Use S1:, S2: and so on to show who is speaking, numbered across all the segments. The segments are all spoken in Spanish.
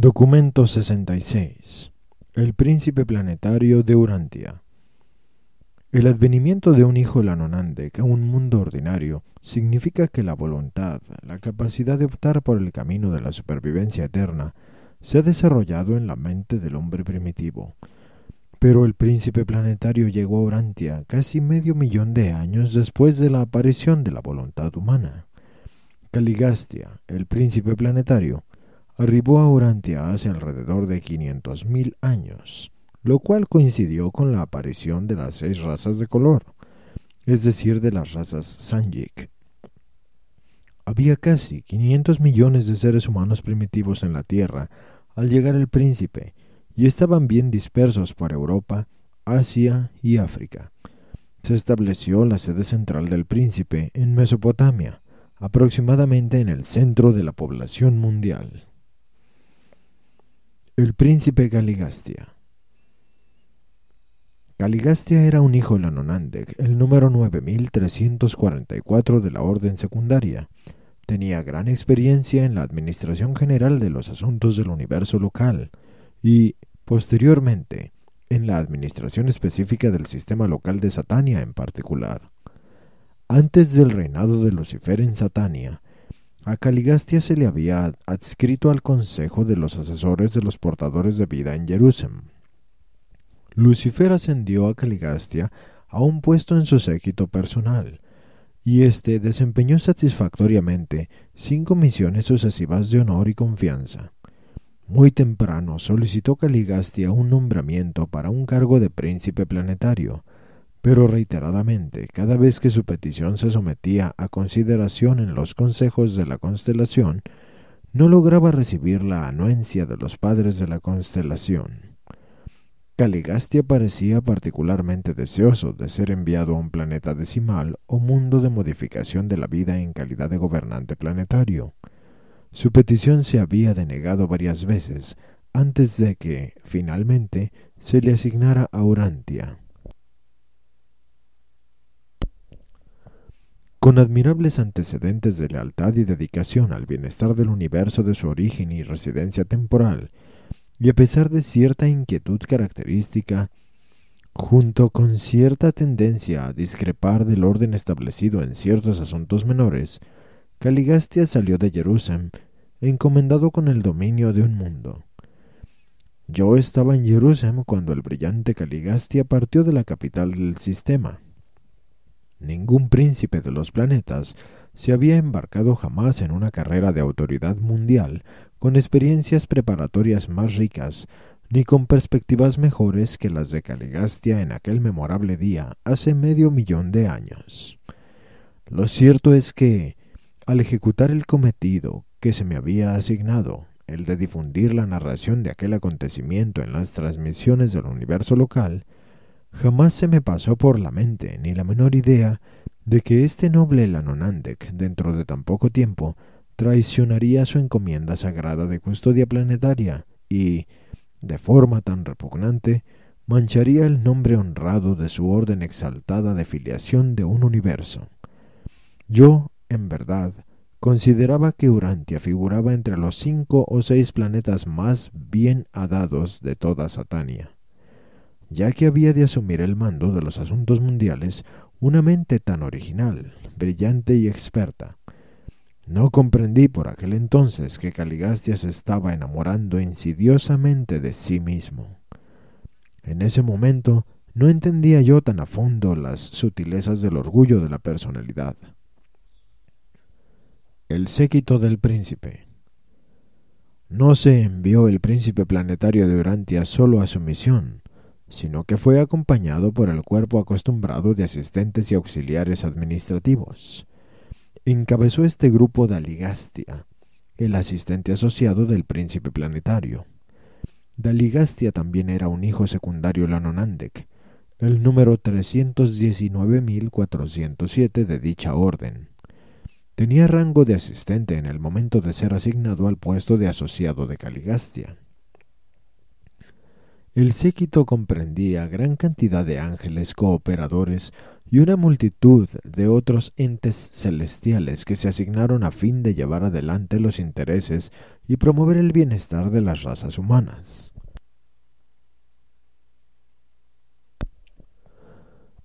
S1: Documento 66. El príncipe planetario de Urantia. El advenimiento de un hijo Lanonandek a un mundo ordinario significa que la voluntad, la capacidad de optar por el camino de la supervivencia eterna, se ha desarrollado en la mente del hombre primitivo. Pero el príncipe planetario llegó a Urantia casi medio millón de años después de la aparición de la voluntad humana. Caligastia, el príncipe planetario, arribó a Urantia hace alrededor de 500.000 años, lo cual coincidió con la aparición de las seis razas de color, es decir, de las razas Sanjik. Había casi 500 millones de seres humanos primitivos en la Tierra al llegar el príncipe, y estaban bien dispersos por Europa, Asia y África. Se estableció la sede central del príncipe en Mesopotamia, aproximadamente en el centro de la población mundial. El príncipe Caligastia. Caligastia era un hijo de Lanonandek, el número 9344 de la orden secundaria. Tenía gran experiencia en la administración general de los asuntos del universo local y, posteriormente, en la administración específica del sistema local de Satania en particular. Antes del reinado de Lucifer en Satania, a Caligastia se le había adscrito al consejo de los asesores de los portadores de vida en Jerusalén. Lucifer ascendió a Caligastia a un puesto en su séquito personal, y éste desempeñó satisfactoriamente cinco misiones sucesivas de honor y confianza. Muy temprano solicitó Caligastia un nombramiento para un cargo de príncipe planetario, pero reiteradamente, cada vez que su petición se sometía a consideración en los consejos de la constelación, no lograba recibir la anuencia de los padres de la constelación. Caligastia parecía particularmente deseoso de ser enviado a un planeta decimal o mundo de modificación de la vida en calidad de gobernante planetario. Su petición se había denegado varias veces antes de que, finalmente, se le asignara a Urantia. Con admirables antecedentes de lealtad y dedicación al bienestar del universo de su origen y residencia temporal, y a pesar de cierta inquietud característica, junto con cierta tendencia a discrepar del orden establecido en ciertos asuntos menores, Caligastia salió de Jerusalén encomendado con el dominio de un mundo. Yo estaba en Jerusalén cuando el brillante Caligastia partió de la capital del sistema, Ningún príncipe de los planetas se había embarcado jamás en una carrera de autoridad mundial con experiencias preparatorias más ricas, ni con perspectivas mejores que las de Caligastia en aquel memorable día hace medio millón de años. Lo cierto es que, al ejecutar el cometido que se me había asignado, el de difundir la narración de aquel acontecimiento en las transmisiones del universo local, Jamás se me pasó por la mente ni la menor idea de que este noble Lanonandek, dentro de tan poco tiempo, traicionaría su encomienda sagrada de custodia planetaria y, de forma tan repugnante, mancharía el nombre honrado de su orden exaltada de filiación de un universo. Yo, en verdad, consideraba que Urantia figuraba entre los cinco o seis planetas más bien hadados de toda Satania ya que había de asumir el mando de los asuntos mundiales una mente tan original, brillante y experta. No comprendí por aquel entonces que Caligastia se estaba enamorando insidiosamente de sí mismo. En ese momento no entendía yo tan a fondo las sutilezas del orgullo de la personalidad. El séquito del príncipe. No se envió el príncipe planetario de Urantia solo a su misión, sino que fue acompañado por el cuerpo acostumbrado de asistentes y auxiliares administrativos. Encabezó este grupo Daligastia, el asistente asociado del príncipe planetario. Daligastia también era un hijo secundario Lanonandek, el número 319.407 de dicha orden. Tenía rango de asistente en el momento de ser asignado al puesto de asociado de Caligastia. El séquito comprendía gran cantidad de ángeles cooperadores y una multitud de otros entes celestiales que se asignaron a fin de llevar adelante los intereses y promover el bienestar de las razas humanas.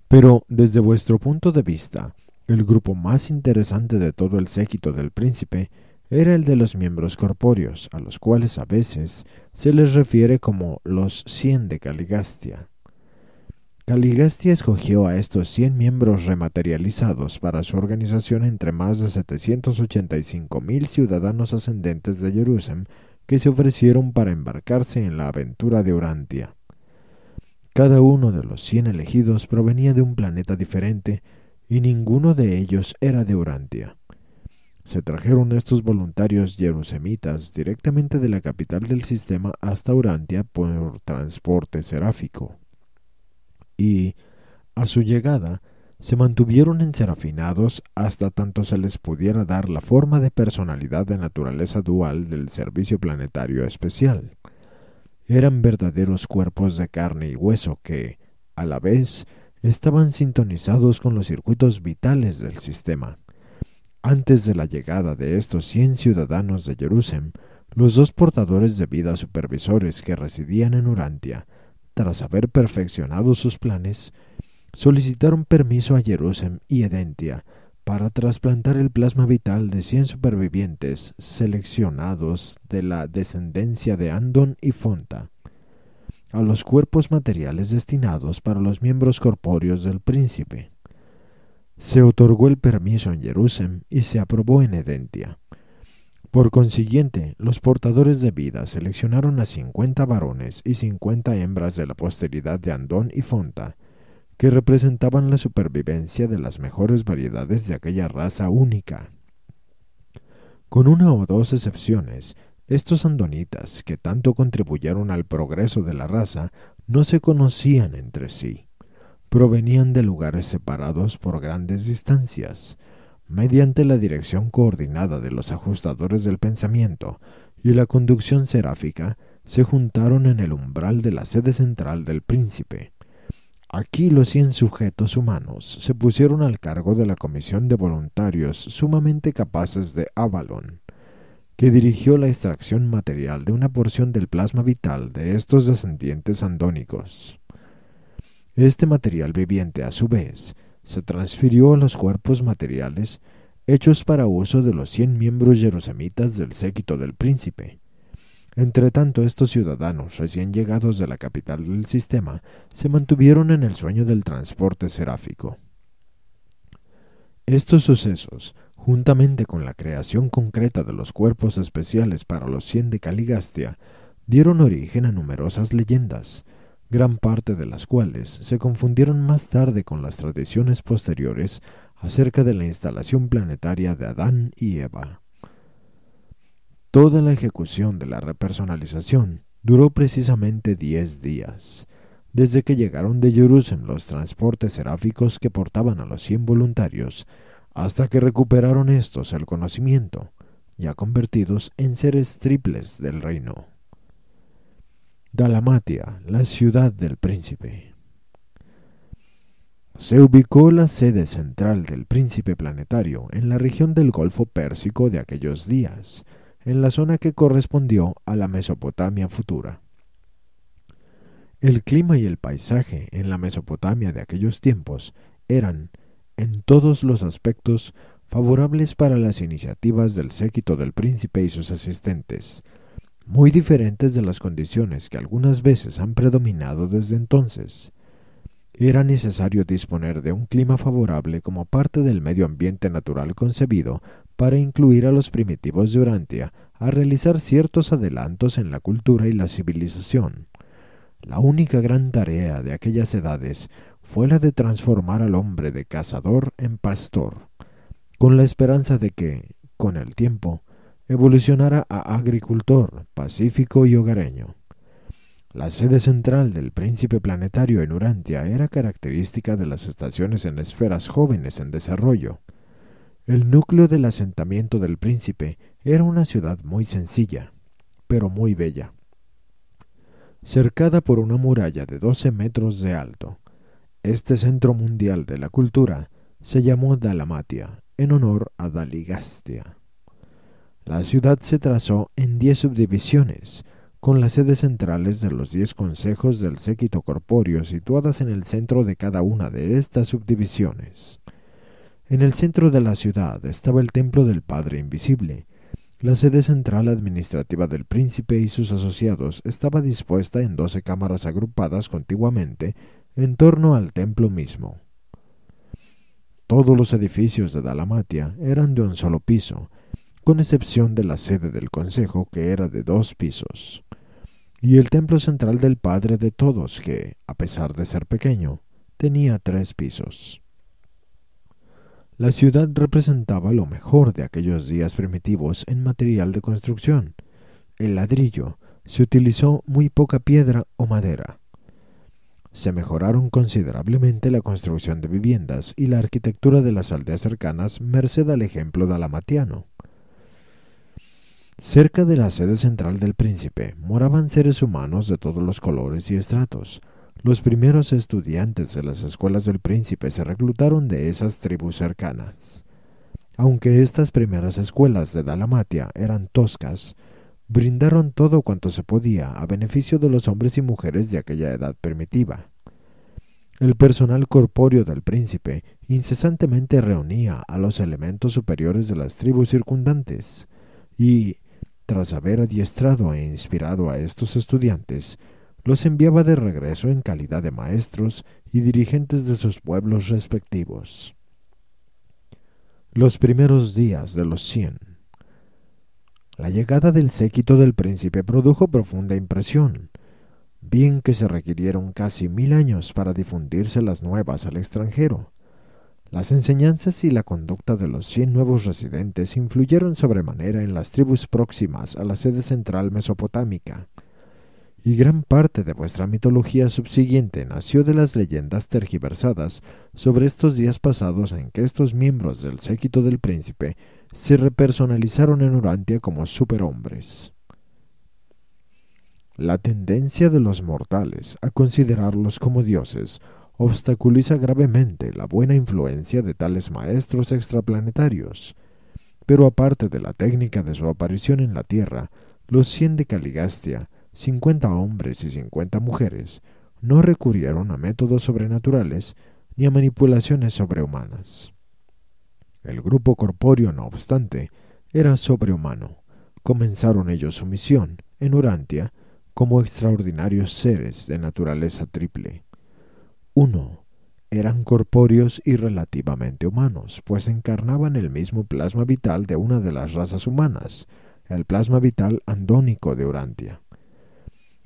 S1: Pero, desde vuestro punto de vista, el grupo más interesante de todo el séquito del príncipe era el de los miembros corpóreos, a los cuales a veces se les refiere como los cien de Caligastia. Caligastia escogió a estos cien miembros rematerializados para su organización entre más de 785 mil ciudadanos ascendentes de Jerusalén que se ofrecieron para embarcarse en la aventura de Urantia. Cada uno de los cien elegidos provenía de un planeta diferente y ninguno de ellos era de Urantia. Se trajeron estos voluntarios jerusemitas directamente de la capital del sistema hasta Urantia por transporte seráfico y, a su llegada, se mantuvieron enserafinados hasta tanto se les pudiera dar la forma de personalidad de naturaleza dual del servicio planetario especial. Eran verdaderos cuerpos de carne y hueso que, a la vez, estaban sintonizados con los circuitos vitales del sistema. Antes de la llegada de estos cien ciudadanos de Jerusalén, los dos portadores de vida supervisores que residían en Urantia tras haber perfeccionado sus planes, solicitaron permiso a Jerusalén y Edentia para trasplantar el plasma vital de cien supervivientes seleccionados de la descendencia de Andon y Fonta a los cuerpos materiales destinados para los miembros corpóreos del príncipe. Se otorgó el permiso en Jerusalén y se aprobó en Edentia. Por consiguiente, los portadores de vida seleccionaron a cincuenta varones y cincuenta hembras de la posteridad de Andón y Fonta, que representaban la supervivencia de las mejores variedades de aquella raza única. Con una o dos excepciones, estos andonitas, que tanto contribuyeron al progreso de la raza, no se conocían entre sí. Provenían de lugares separados por grandes distancias, mediante la dirección coordinada de los ajustadores del pensamiento y la conducción seráfica, se juntaron en el umbral de la sede central del príncipe. Aquí los cien sujetos humanos se pusieron al cargo de la comisión de voluntarios sumamente capaces de Avalon, que dirigió la extracción material de una porción del plasma vital de estos descendientes andónicos. Este material viviente, a su vez, se transfirió a los cuerpos materiales hechos para uso de los cien miembros jerusamitas del séquito del príncipe. Entretanto, estos ciudadanos recién llegados de la capital del sistema se mantuvieron en el sueño del transporte seráfico. Estos sucesos, juntamente con la creación concreta de los cuerpos especiales para los cien de Caligastia, dieron origen a numerosas leyendas, gran parte de las cuales se confundieron más tarde con las tradiciones posteriores acerca de la instalación planetaria de Adán y Eva. Toda la ejecución de la repersonalización duró precisamente diez días, desde que llegaron de Jerusalén los transportes seráficos que portaban a los cien voluntarios, hasta que recuperaron estos el conocimiento, ya convertidos en seres triples del reino. Dalamatia, la ciudad del príncipe. Se ubicó la sede central del príncipe planetario en la región del Golfo Pérsico de aquellos días, en la zona que correspondió a la Mesopotamia futura. El clima y el paisaje en la Mesopotamia de aquellos tiempos eran, en todos los aspectos, favorables para las iniciativas del séquito del príncipe y sus asistentes, muy diferentes de las condiciones que algunas veces han predominado desde entonces. Era necesario disponer de un clima favorable como parte del medio ambiente natural concebido para incluir a los primitivos de Urantia a realizar ciertos adelantos en la cultura y la civilización. La única gran tarea de aquellas edades fue la de transformar al hombre de cazador en pastor, con la esperanza de que, con el tiempo, evolucionara a agricultor, pacífico y hogareño. La sede central del príncipe planetario en Urantia era característica de las estaciones en esferas jóvenes en desarrollo. El núcleo del asentamiento del príncipe era una ciudad muy sencilla, pero muy bella. Cercada por una muralla de doce metros de alto, Este centro mundial de la cultura se llamó Dalamatia, en honor a Daligastia. La ciudad se trazó en diez subdivisiones, con las sedes centrales de los diez consejos del séquito corpóreo situadas en el centro de cada una de estas subdivisiones. En el centro de la ciudad estaba el templo del Padre Invisible. La sede central administrativa del príncipe y sus asociados estaba dispuesta en doce cámaras agrupadas contiguamente en torno al templo mismo. Todos los edificios de Dalamatia eran de un solo piso, con excepción de la sede del consejo que era de dos pisos, y el templo central del Padre de todos que, a pesar de ser pequeño, tenía tres pisos. La ciudad representaba lo mejor de aquellos días primitivos en material de construcción. El ladrillo se utilizó muy poca piedra o madera se mejoraron considerablemente la construcción de viviendas y la arquitectura de las aldeas cercanas merced al ejemplo dalamatiano. Cerca de la sede central del príncipe moraban seres humanos de todos los colores y estratos. Los primeros estudiantes de las escuelas del príncipe se reclutaron de esas tribus cercanas. Aunque estas primeras escuelas de Dalamatia eran toscas, brindaron todo cuanto se podía a beneficio de los hombres y mujeres de aquella edad primitiva. El personal corpóreo del príncipe incesantemente reunía a los elementos superiores de las tribus circundantes, y, tras haber adiestrado e inspirado a estos estudiantes, los enviaba de regreso en calidad de maestros y dirigentes de sus pueblos respectivos. Los primeros días de los cien la llegada del séquito del príncipe produjo profunda impresión, bien que se requirieron casi mil años para difundirse las nuevas al extranjero. Las enseñanzas y la conducta de los cien nuevos residentes influyeron sobremanera en las tribus próximas a la sede central mesopotámica, y gran parte de vuestra mitología subsiguiente nació de las leyendas tergiversadas sobre estos días pasados en que estos miembros del séquito del príncipe se repersonalizaron en Urantia como superhombres. La tendencia de los mortales a considerarlos como dioses obstaculiza gravemente la buena influencia de tales maestros extraplanetarios. Pero aparte de la técnica de su aparición en la Tierra, los cien de Caligastia, cincuenta hombres y cincuenta mujeres, no recurrieron a métodos sobrenaturales ni a manipulaciones sobrehumanas. El grupo corpóreo, no obstante, era sobrehumano. Comenzaron ellos su misión en Urantia como extraordinarios seres de naturaleza triple. Uno, eran corpóreos y relativamente humanos, pues encarnaban el mismo plasma vital de una de las razas humanas, el plasma vital andónico de Urantia.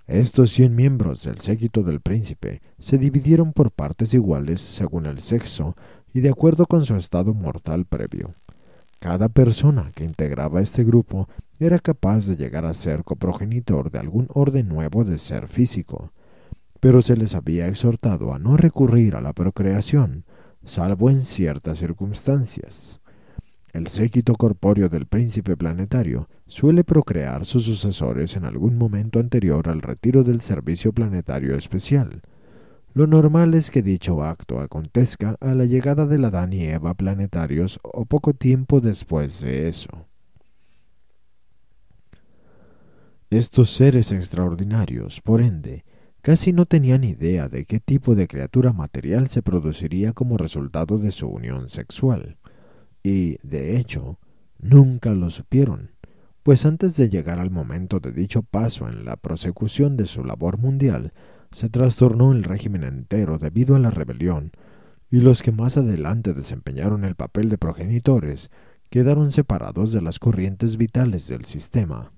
S1: Estos cien miembros del séquito del príncipe se dividieron por partes iguales según el sexo y de acuerdo con su estado mortal previo. Cada persona que integraba este grupo era capaz de llegar a ser coprogenitor de algún orden nuevo de ser físico, pero se les había exhortado a no recurrir a la procreación, salvo en ciertas circunstancias. El séquito corpóreo del príncipe planetario suele procrear sus sucesores en algún momento anterior al retiro del servicio planetario especial, lo normal es que dicho acto acontezca a la llegada de Adán y Eva planetarios o poco tiempo después de eso. Estos seres extraordinarios, por ende, casi no tenían idea de qué tipo de criatura material se produciría como resultado de su unión sexual, y, de hecho, nunca lo supieron, pues antes de llegar al momento de dicho paso en la prosecución de su labor mundial, se trastornó el régimen entero debido a la rebelión, y los que más adelante desempeñaron el papel de progenitores quedaron separados de las corrientes vitales del sistema.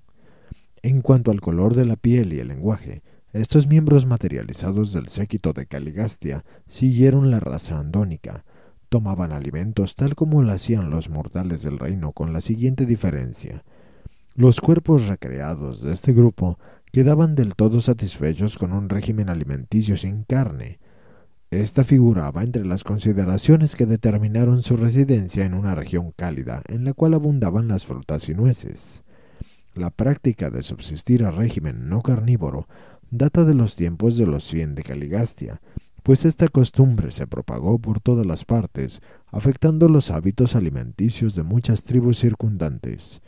S1: En cuanto al color de la piel y el lenguaje, estos miembros materializados del séquito de Caligastia siguieron la raza andónica, tomaban alimentos tal como lo hacían los mortales del reino con la siguiente diferencia. Los cuerpos recreados de este grupo quedaban del todo satisfechos con un régimen alimenticio sin carne. Esta figuraba entre las consideraciones que determinaron su residencia en una región cálida en la cual abundaban las frutas y nueces. La práctica de subsistir a régimen no carnívoro data de los tiempos de los cien de Caligastia, pues esta costumbre se propagó por todas las partes, afectando los hábitos alimenticios de muchas tribus circundantes.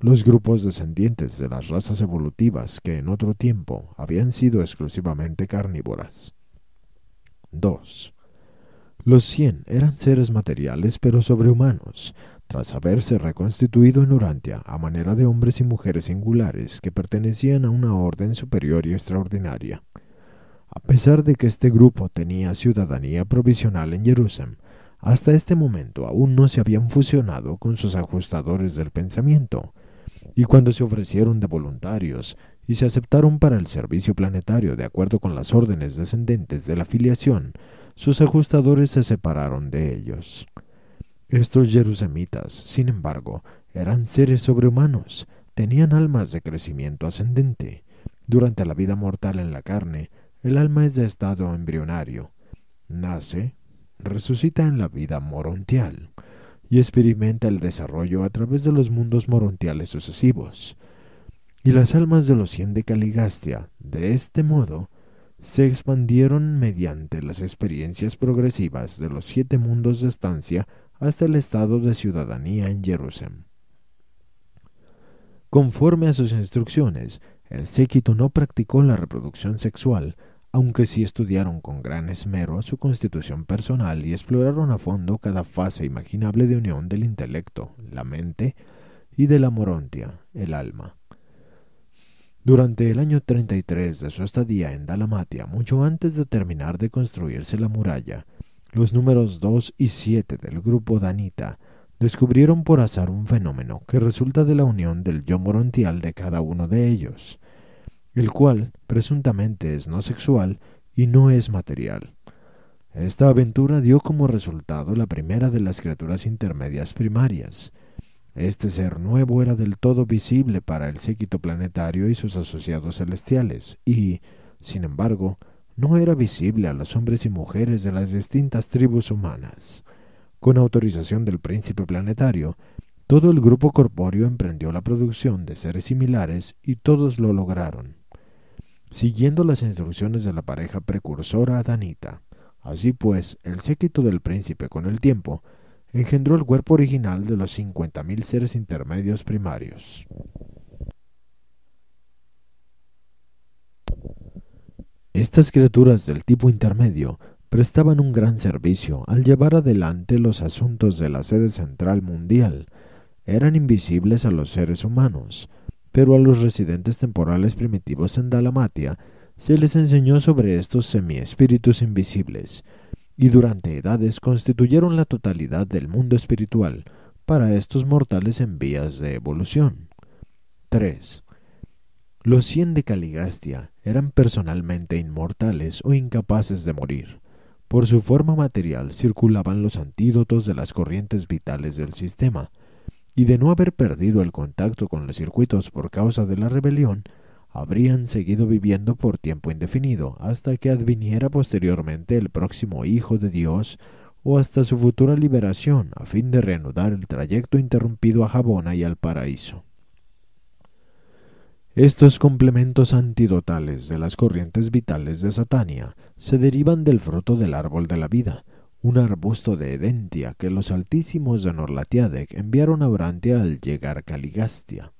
S1: Los grupos descendientes de las razas evolutivas que en otro tiempo habían sido exclusivamente carnívoras. 2. Los cien eran seres materiales pero sobrehumanos, tras haberse reconstituido en Urantia a manera de hombres y mujeres singulares que pertenecían a una orden superior y extraordinaria. A pesar de que este grupo tenía ciudadanía provisional en Jerusalén, hasta este momento aún no se habían fusionado con sus ajustadores del pensamiento, y cuando se ofrecieron de voluntarios y se aceptaron para el servicio planetario de acuerdo con las órdenes descendentes de la filiación, sus ajustadores se separaron de ellos. Estos jerusemitas, sin embargo, eran seres sobrehumanos, tenían almas de crecimiento ascendente. Durante la vida mortal en la carne, el alma es de estado embrionario. Nace, resucita en la vida morontial y experimenta el desarrollo a través de los mundos morontiales sucesivos. Y las almas de los cien de Caligastia, de este modo, se expandieron mediante las experiencias progresivas de los siete mundos de estancia hasta el estado de ciudadanía en Jerusalén. Conforme a sus instrucciones, el séquito no practicó la reproducción sexual, aunque sí estudiaron con gran esmero su constitución personal y exploraron a fondo cada fase imaginable de unión del intelecto, la mente, y de la morontia, el alma. Durante el año 33 de su estadía en Dalamatia, mucho antes de terminar de construirse la muralla, los números 2 y 7 del grupo Danita descubrieron por azar un fenómeno que resulta de la unión del yo morontial de cada uno de ellos, el cual presuntamente es no sexual y no es material. Esta aventura dio como resultado la primera de las criaturas intermedias primarias, este ser nuevo era del todo visible para el séquito planetario y sus asociados celestiales, y, sin embargo, no era visible a los hombres y mujeres de las distintas tribus humanas. Con autorización del príncipe planetario, todo el grupo corpóreo emprendió la producción de seres similares y todos lo lograron. Siguiendo las instrucciones de la pareja precursora Danita. Así pues, el séquito del príncipe con el tiempo engendró el cuerpo original de los 50.000 seres intermedios primarios. Estas criaturas del tipo intermedio prestaban un gran servicio al llevar adelante los asuntos de la sede central mundial. Eran invisibles a los seres humanos, pero a los residentes temporales primitivos en Dalamatia se les enseñó sobre estos semi-espíritus invisibles, y durante edades constituyeron la totalidad del mundo espiritual para estos mortales en vías de evolución. 3. Los cien de Caligastia eran personalmente inmortales o incapaces de morir. Por su forma material circulaban los antídotos de las corrientes vitales del sistema, y de no haber perdido el contacto con los circuitos por causa de la rebelión, habrían seguido viviendo por tiempo indefinido hasta que adviniera posteriormente el próximo Hijo de Dios o hasta su futura liberación a fin de reanudar el trayecto interrumpido a Jabona y al paraíso. Estos complementos antidotales de las corrientes vitales de Satania se derivan del fruto del árbol de la vida, un arbusto de Edentia que los altísimos de Norlatiadec enviaron a Orantia al llegar Caligastia.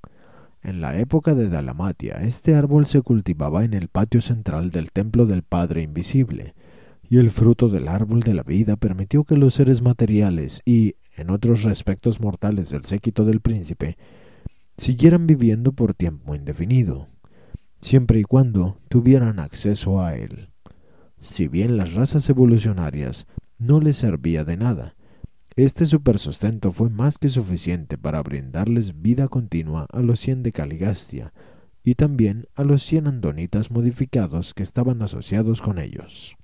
S1: En la época de Dalamatia, este árbol se cultivaba en el patio central del templo del Padre Invisible, y el fruto del árbol de la vida permitió que los seres materiales y, en otros respectos mortales del séquito del príncipe, siguieran viviendo por tiempo indefinido, siempre y cuando tuvieran acceso a él. Si bien las razas evolucionarias no les servía de nada, este supersustento fue más que suficiente para brindarles vida continua a los cien de Caligastia y también a los cien andonitas modificados que estaban asociados con ellos.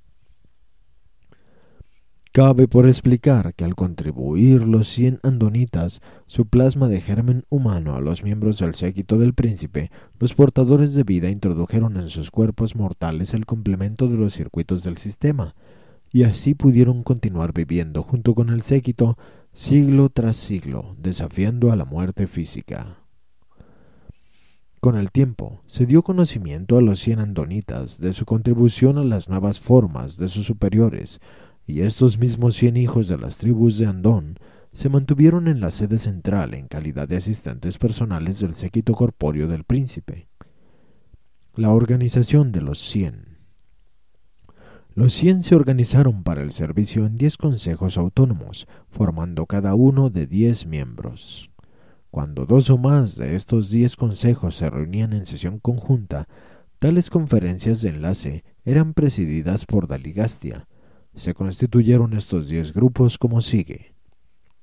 S1: Cabe por explicar que al contribuir los cien andonitas su plasma de germen humano a los miembros del séquito del príncipe, los portadores de vida introdujeron en sus cuerpos mortales el complemento de los circuitos del sistema, y así pudieron continuar viviendo junto con el séquito siglo tras siglo, desafiando a la muerte física. Con el tiempo, se dio conocimiento a los cien andonitas de su contribución a las nuevas formas de sus superiores, y estos mismos cien hijos de las tribus de Andón se mantuvieron en la sede central en calidad de asistentes personales del séquito corpóreo del príncipe. La organización de los cien. Los cien se organizaron para el servicio en diez consejos autónomos, formando cada uno de diez miembros. Cuando dos o más de estos diez consejos se reunían en sesión conjunta, tales conferencias de enlace eran presididas por Daligastia. Se constituyeron estos diez grupos como sigue.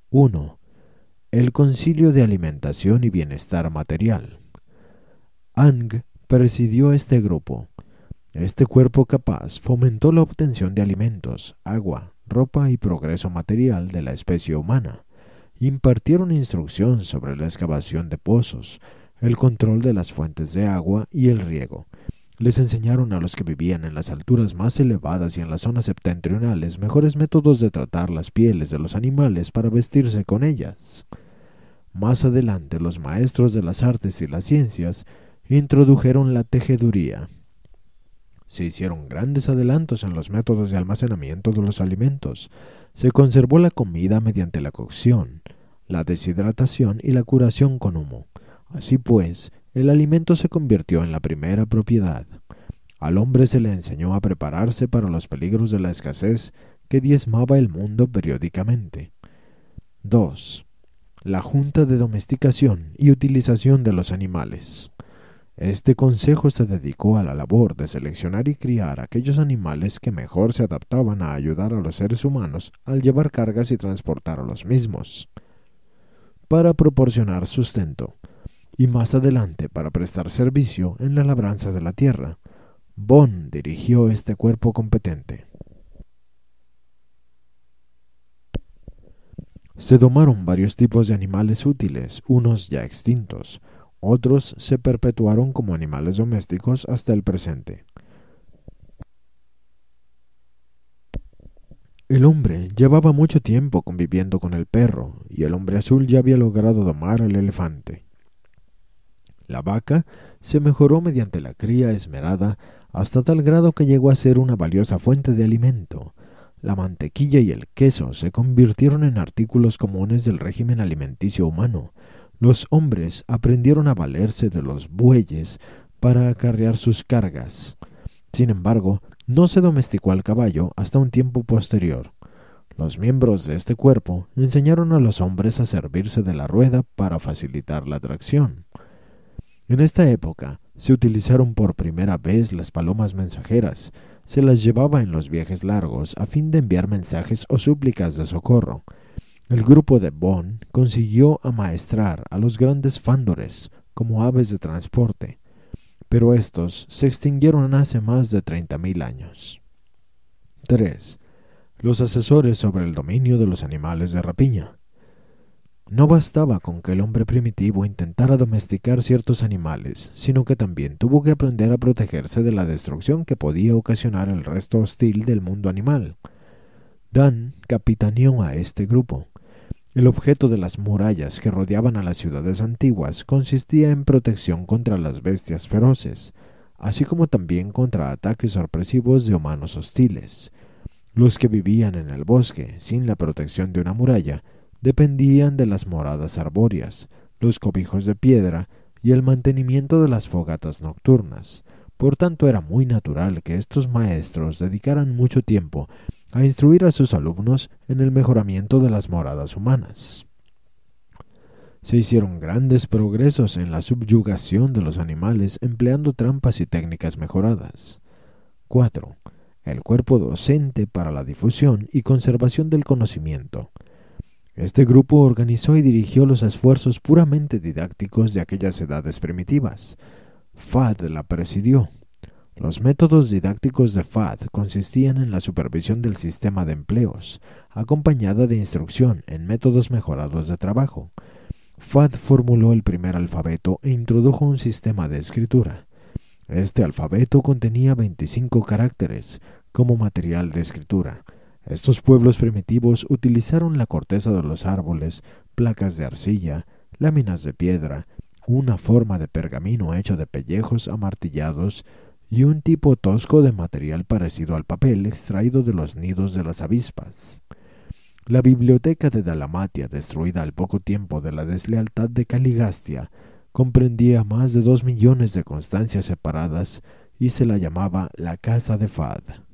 S1: 1. El Concilio de Alimentación y Bienestar Material. Ang presidió este grupo. Este cuerpo capaz fomentó la obtención de alimentos, agua, ropa y progreso material de la especie humana impartieron instrucción sobre la excavación de pozos, el control de las fuentes de agua y el riego. Les enseñaron a los que vivían en las alturas más elevadas y en las zonas septentrionales mejores métodos de tratar las pieles de los animales para vestirse con ellas. Más adelante los maestros de las artes y las ciencias introdujeron la tejeduría. Se hicieron grandes adelantos en los métodos de almacenamiento de los alimentos, se conservó la comida mediante la cocción, la deshidratación y la curación con humo. Así pues, el alimento se convirtió en la primera propiedad. Al hombre se le enseñó a prepararse para los peligros de la escasez que diezmaba el mundo periódicamente. 2. La Junta de Domesticación y Utilización de los Animales. Este consejo se dedicó a la labor de seleccionar y criar aquellos animales que mejor se adaptaban a ayudar a los seres humanos al llevar cargas y transportar a los mismos, para proporcionar sustento, y más adelante para prestar servicio en la labranza de la tierra. Bon dirigió este cuerpo competente. Se domaron varios tipos de animales útiles, unos ya extintos, otros se perpetuaron como animales domésticos hasta el presente. El hombre llevaba mucho tiempo conviviendo con el perro, y el hombre azul ya había logrado domar al elefante. La vaca se mejoró mediante la cría esmerada hasta tal grado que llegó a ser una valiosa fuente de alimento. La mantequilla y el queso se convirtieron en artículos comunes del régimen alimenticio humano, los hombres aprendieron a valerse de los bueyes para acarrear sus cargas. Sin embargo, no se domesticó al caballo hasta un tiempo posterior. Los miembros de este cuerpo enseñaron a los hombres a servirse de la rueda para facilitar la tracción. En esta época se utilizaron por primera vez las palomas mensajeras. Se las llevaba en los viajes largos a fin de enviar mensajes o súplicas de socorro. El grupo de Bonn consiguió amaestrar a los grandes fándores como aves de transporte, pero estos se extinguieron hace más de treinta mil años. 3. Los asesores sobre el dominio de los animales de rapiña. No bastaba con que el hombre primitivo intentara domesticar ciertos animales, sino que también tuvo que aprender a protegerse de la destrucción que podía ocasionar el resto hostil del mundo animal. Dan capitaneó a este grupo. El objeto de las murallas que rodeaban a las ciudades antiguas consistía en protección contra las bestias feroces, así como también contra ataques sorpresivos de humanos hostiles. Los que vivían en el bosque, sin la protección de una muralla, dependían de las moradas arbóreas, los cobijos de piedra y el mantenimiento de las fogatas nocturnas. Por tanto, era muy natural que estos maestros dedicaran mucho tiempo a instruir a sus alumnos en el mejoramiento de las moradas humanas. Se hicieron grandes progresos en la subyugación de los animales empleando trampas y técnicas mejoradas. 4. El cuerpo docente para la difusión y conservación del conocimiento. Este grupo organizó y dirigió los esfuerzos puramente didácticos de aquellas edades primitivas. Fad la presidió. Los métodos didácticos de FAD consistían en la supervisión del sistema de empleos, acompañada de instrucción en métodos mejorados de trabajo. FAD formuló el primer alfabeto e introdujo un sistema de escritura. Este alfabeto contenía 25 caracteres como material de escritura. Estos pueblos primitivos utilizaron la corteza de los árboles, placas de arcilla, láminas de piedra, una forma de pergamino hecho de pellejos amartillados y un tipo tosco de material parecido al papel extraído de los nidos de las avispas. La biblioteca de Dalamatia, destruida al poco tiempo de la deslealtad de Caligastia, comprendía más de dos millones de constancias separadas y se la llamaba la Casa de Fad.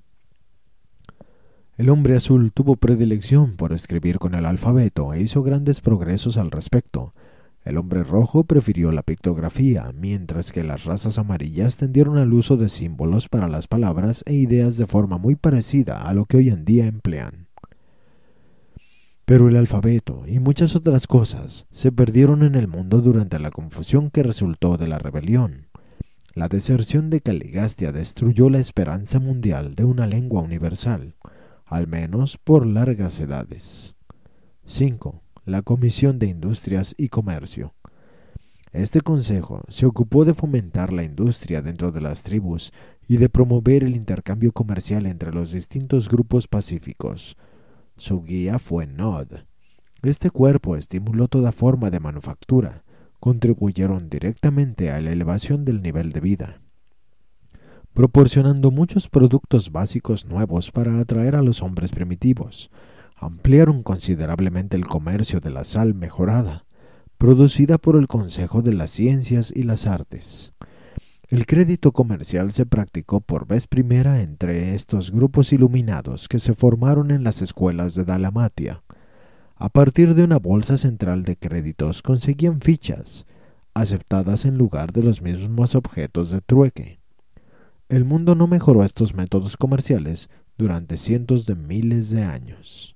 S1: El hombre azul tuvo predilección por escribir con el alfabeto e hizo grandes progresos al respecto. El hombre rojo prefirió la pictografía, mientras que las razas amarillas tendieron al uso de símbolos para las palabras e ideas de forma muy parecida a lo que hoy en día emplean. Pero el alfabeto y muchas otras cosas se perdieron en el mundo durante la confusión que resultó de la rebelión. La deserción de Caligastia destruyó la esperanza mundial de una lengua universal, al menos por largas edades. 5. La Comisión de Industrias y Comercio. Este consejo se ocupó de fomentar la industria dentro de las tribus y de promover el intercambio comercial entre los distintos grupos pacíficos. Su guía fue Nod. Este cuerpo estimuló toda forma de manufactura, contribuyeron directamente a la elevación del nivel de vida, proporcionando muchos productos básicos nuevos para atraer a los hombres primitivos. Ampliaron considerablemente el comercio de la sal mejorada, producida por el Consejo de las Ciencias y las Artes. El crédito comercial se practicó por vez primera entre estos grupos iluminados que se formaron en las escuelas de Dalamatia. A partir de una bolsa central de créditos conseguían fichas, aceptadas en lugar de los mismos objetos de trueque. El mundo no mejoró estos métodos comerciales durante cientos de miles de años.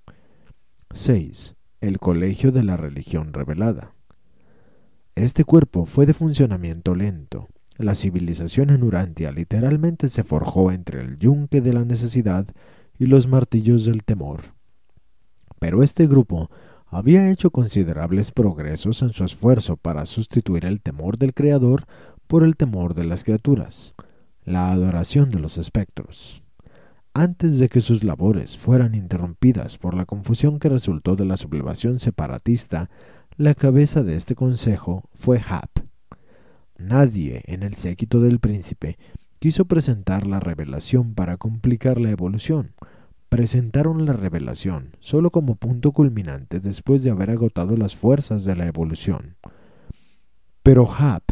S1: 6. El Colegio de la Religión Revelada. Este cuerpo fue de funcionamiento lento. La civilización en Urantia literalmente se forjó entre el yunque de la necesidad y los martillos del temor pero este grupo había hecho considerables progresos en su esfuerzo para sustituir el temor del Creador por el temor de las criaturas, la adoración de los espectros. Antes de que sus labores fueran interrumpidas por la confusión que resultó de la sublevación separatista, la cabeza de este consejo fue Hap. Nadie en el séquito del príncipe quiso presentar la revelación para complicar la evolución, presentaron la revelación solo como punto culminante después de haber agotado las fuerzas de la evolución. Pero Hap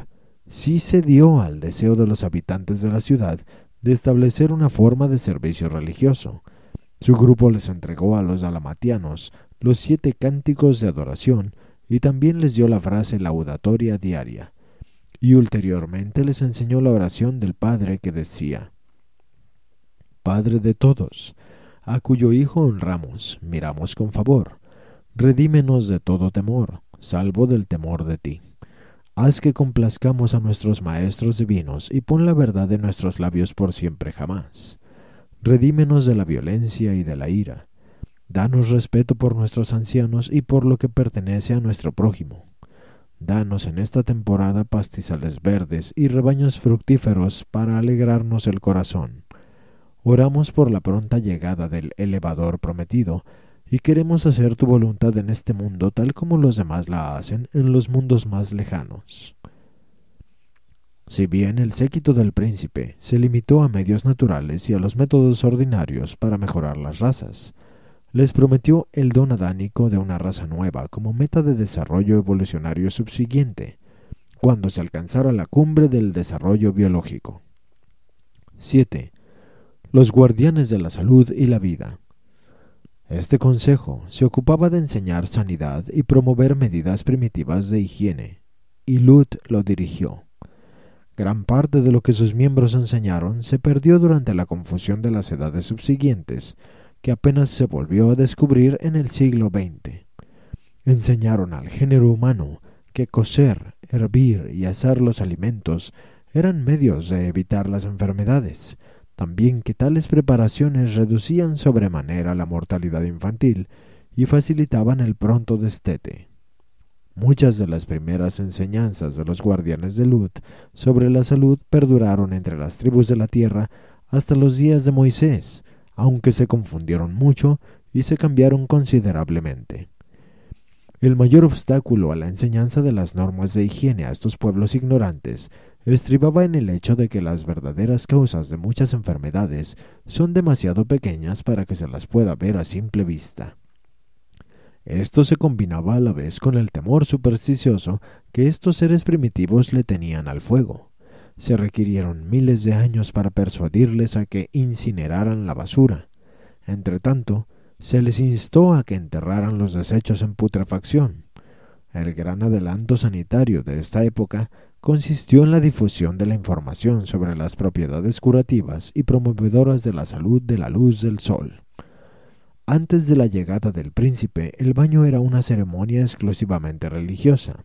S1: sí cedió al deseo de los habitantes de la ciudad de establecer una forma de servicio religioso. Su grupo les entregó a los alamatianos los siete cánticos de adoración y también les dio la frase laudatoria diaria. Y ulteriormente les enseñó la oración del Padre que decía Padre de todos, a cuyo Hijo honramos, miramos con favor. Redímenos de todo temor, salvo del temor de ti. Haz que complazcamos a nuestros maestros divinos y pon la verdad en nuestros labios por siempre jamás. Redímenos de la violencia y de la ira. Danos respeto por nuestros ancianos y por lo que pertenece a nuestro prójimo. Danos en esta temporada pastizales verdes y rebaños fructíferos para alegrarnos el corazón. Oramos por la pronta llegada del elevador prometido, y queremos hacer tu voluntad en este mundo tal como los demás la hacen en los mundos más lejanos. Si bien el séquito del príncipe se limitó a medios naturales y a los métodos ordinarios para mejorar las razas, les prometió el don adánico de una raza nueva como meta de desarrollo evolucionario subsiguiente, cuando se alcanzara la cumbre del desarrollo biológico. 7 los guardianes de la salud y la vida. Este consejo se ocupaba de enseñar sanidad y promover medidas primitivas de higiene, y Lut lo dirigió. Gran parte de lo que sus miembros enseñaron se perdió durante la confusión de las edades subsiguientes, que apenas se volvió a descubrir en el siglo XX. Enseñaron al género humano que coser, hervir y asar los alimentos eran medios de evitar las enfermedades, también que tales preparaciones reducían sobremanera la mortalidad infantil y facilitaban el pronto destete. Muchas de las primeras enseñanzas de los guardianes de Lut sobre la salud perduraron entre las tribus de la tierra hasta los días de Moisés, aunque se confundieron mucho y se cambiaron considerablemente. El mayor obstáculo a la enseñanza de las normas de higiene a estos pueblos ignorantes estribaba en el hecho de que las verdaderas causas de muchas enfermedades son demasiado pequeñas para que se las pueda ver a simple vista. Esto se combinaba a la vez con el temor supersticioso que estos seres primitivos le tenían al fuego. Se requirieron miles de años para persuadirles a que incineraran la basura. Entretanto, se les instó a que enterraran los desechos en putrefacción. El gran adelanto sanitario de esta época consistió en la difusión de la información sobre las propiedades curativas y promovedoras de la salud de la luz del sol. Antes de la llegada del príncipe, el baño era una ceremonia exclusivamente religiosa.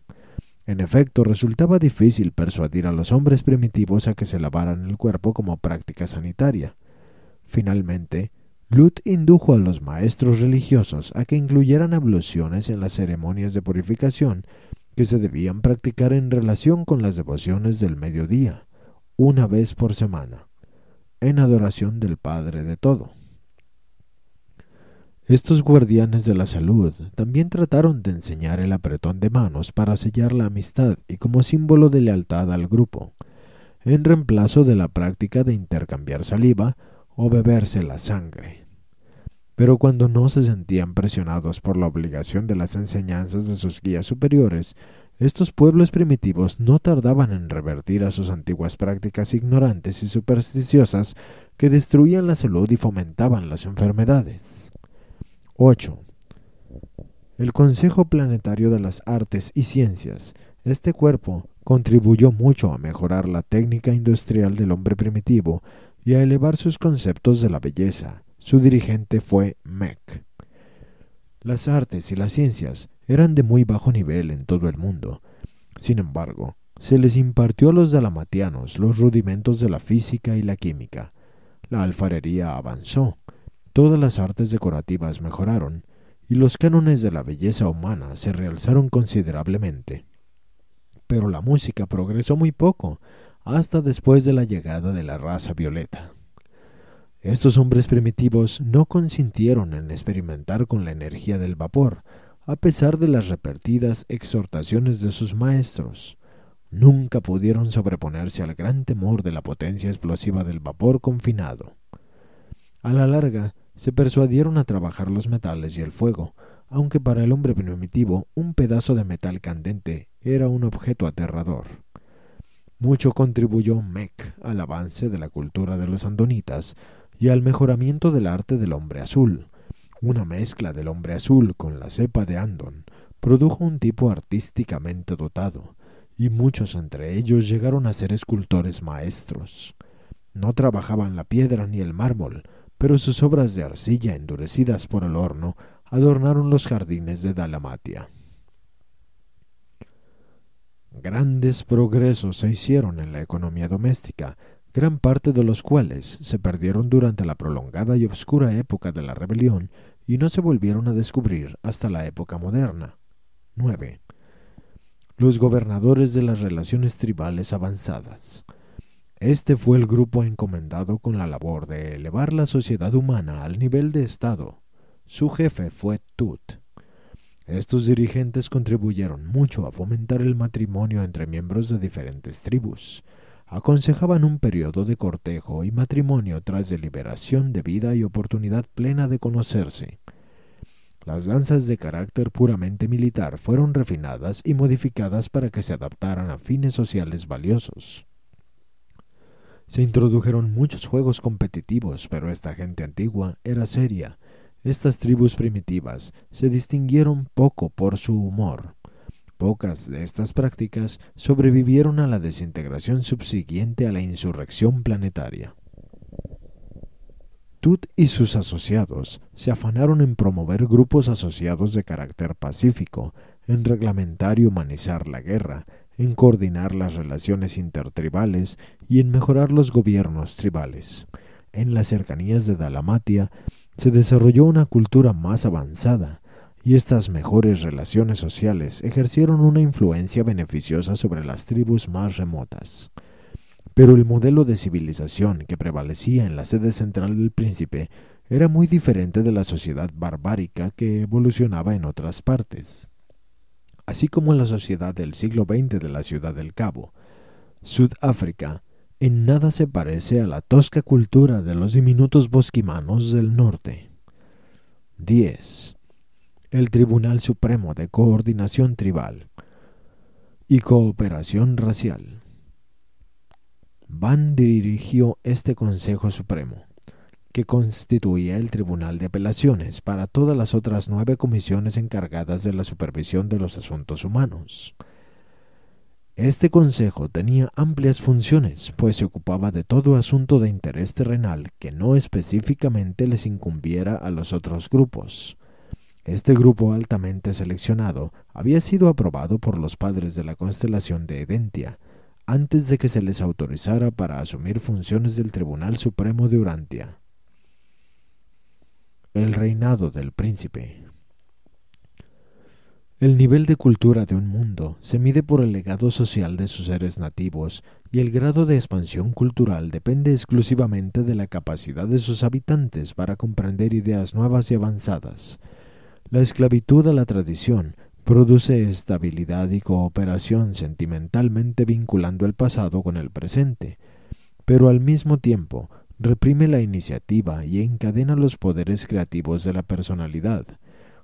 S1: En efecto, resultaba difícil persuadir a los hombres primitivos a que se lavaran el cuerpo como práctica sanitaria. Finalmente, Lut indujo a los maestros religiosos a que incluyeran abluciones en las ceremonias de purificación que se debían practicar en relación con las devociones del mediodía, una vez por semana, en adoración del Padre de todo. Estos guardianes de la salud también trataron de enseñar el apretón de manos para sellar la amistad y como símbolo de lealtad al grupo, en reemplazo de la práctica de intercambiar saliva o beberse la sangre. Pero cuando no se sentían presionados por la obligación de las enseñanzas de sus guías superiores, estos pueblos primitivos no tardaban en revertir a sus antiguas prácticas ignorantes y supersticiosas que destruían la salud y fomentaban las enfermedades. 8. El Consejo Planetario de las Artes y Ciencias. Este cuerpo contribuyó mucho a mejorar la técnica industrial del hombre primitivo y a elevar sus conceptos de la belleza. Su dirigente fue Mech. Las artes y las ciencias eran de muy bajo nivel en todo el mundo. Sin embargo, se les impartió a los dalamatianos los rudimentos de la física y la química. La alfarería avanzó, Todas las artes decorativas mejoraron y los cánones de la belleza humana se realzaron considerablemente. Pero la música progresó muy poco, hasta después de la llegada de la raza violeta. Estos hombres primitivos no consintieron en experimentar con la energía del vapor, a pesar de las repetidas exhortaciones de sus maestros. Nunca pudieron sobreponerse al gran temor de la potencia explosiva del vapor confinado. A la larga, se persuadieron a trabajar los metales y el fuego, aunque para el hombre primitivo un pedazo de metal candente era un objeto aterrador. Mucho contribuyó Mech al avance de la cultura de los andonitas y al mejoramiento del arte del hombre azul. Una mezcla del hombre azul con la cepa de Andon produjo un tipo artísticamente dotado, y muchos entre ellos llegaron a ser escultores maestros. No trabajaban la piedra ni el mármol, pero sus obras de arcilla endurecidas por el horno adornaron los jardines de Dalamatia. Grandes progresos se hicieron en la economía doméstica, gran parte de los cuales se perdieron durante la prolongada y oscura época de la rebelión y no se volvieron a descubrir hasta la época moderna. 9. Los gobernadores de las relaciones tribales avanzadas. Este fue el grupo encomendado con la labor de elevar la sociedad humana al nivel de Estado. Su jefe fue Tut. Estos dirigentes contribuyeron mucho a fomentar el matrimonio entre miembros de diferentes tribus. Aconsejaban un periodo de cortejo y matrimonio tras deliberación de vida y oportunidad plena de conocerse. Las danzas de carácter puramente militar fueron refinadas y modificadas para que se adaptaran a fines sociales valiosos. Se introdujeron muchos juegos competitivos, pero esta gente antigua era seria. Estas tribus primitivas se distinguieron poco por su humor. Pocas de estas prácticas sobrevivieron a la desintegración subsiguiente a la insurrección planetaria. Tut y sus asociados se afanaron en promover grupos asociados de carácter pacífico, en reglamentar y humanizar la guerra, en coordinar las relaciones intertribales y en mejorar los gobiernos tribales. En las cercanías de Dalamatia se desarrolló una cultura más avanzada, y estas mejores relaciones sociales ejercieron una influencia beneficiosa sobre las tribus más remotas. Pero el modelo de civilización que prevalecía en la sede central del príncipe era muy diferente de la sociedad barbárica que evolucionaba en otras partes. así como en la sociedad del siglo XX de la Ciudad del Cabo. Sudáfrica en nada se parece a la tosca cultura de los diminutos bosquimanos del norte. 10. El Tribunal Supremo de Coordinación Tribal y Cooperación Racial. Van dirigió este Consejo Supremo, que constituía el Tribunal de Apelaciones para todas las otras nueve comisiones encargadas de la supervisión de los asuntos humanos. Este consejo tenía amplias funciones, pues se ocupaba de todo asunto de interés terrenal que no específicamente les incumbiera a los otros grupos. Este grupo altamente seleccionado había sido aprobado por los padres de la constelación de Edentia, antes de que se les autorizara para asumir funciones del Tribunal Supremo de Urantia. El reinado del príncipe. El nivel de cultura de un mundo se mide por el legado social de sus seres nativos y el grado de expansión cultural depende exclusivamente de la capacidad de sus habitantes para comprender ideas nuevas y avanzadas. La esclavitud a la tradición produce estabilidad y cooperación sentimentalmente vinculando el pasado con el presente, pero al mismo tiempo reprime la iniciativa y encadena los poderes creativos de la personalidad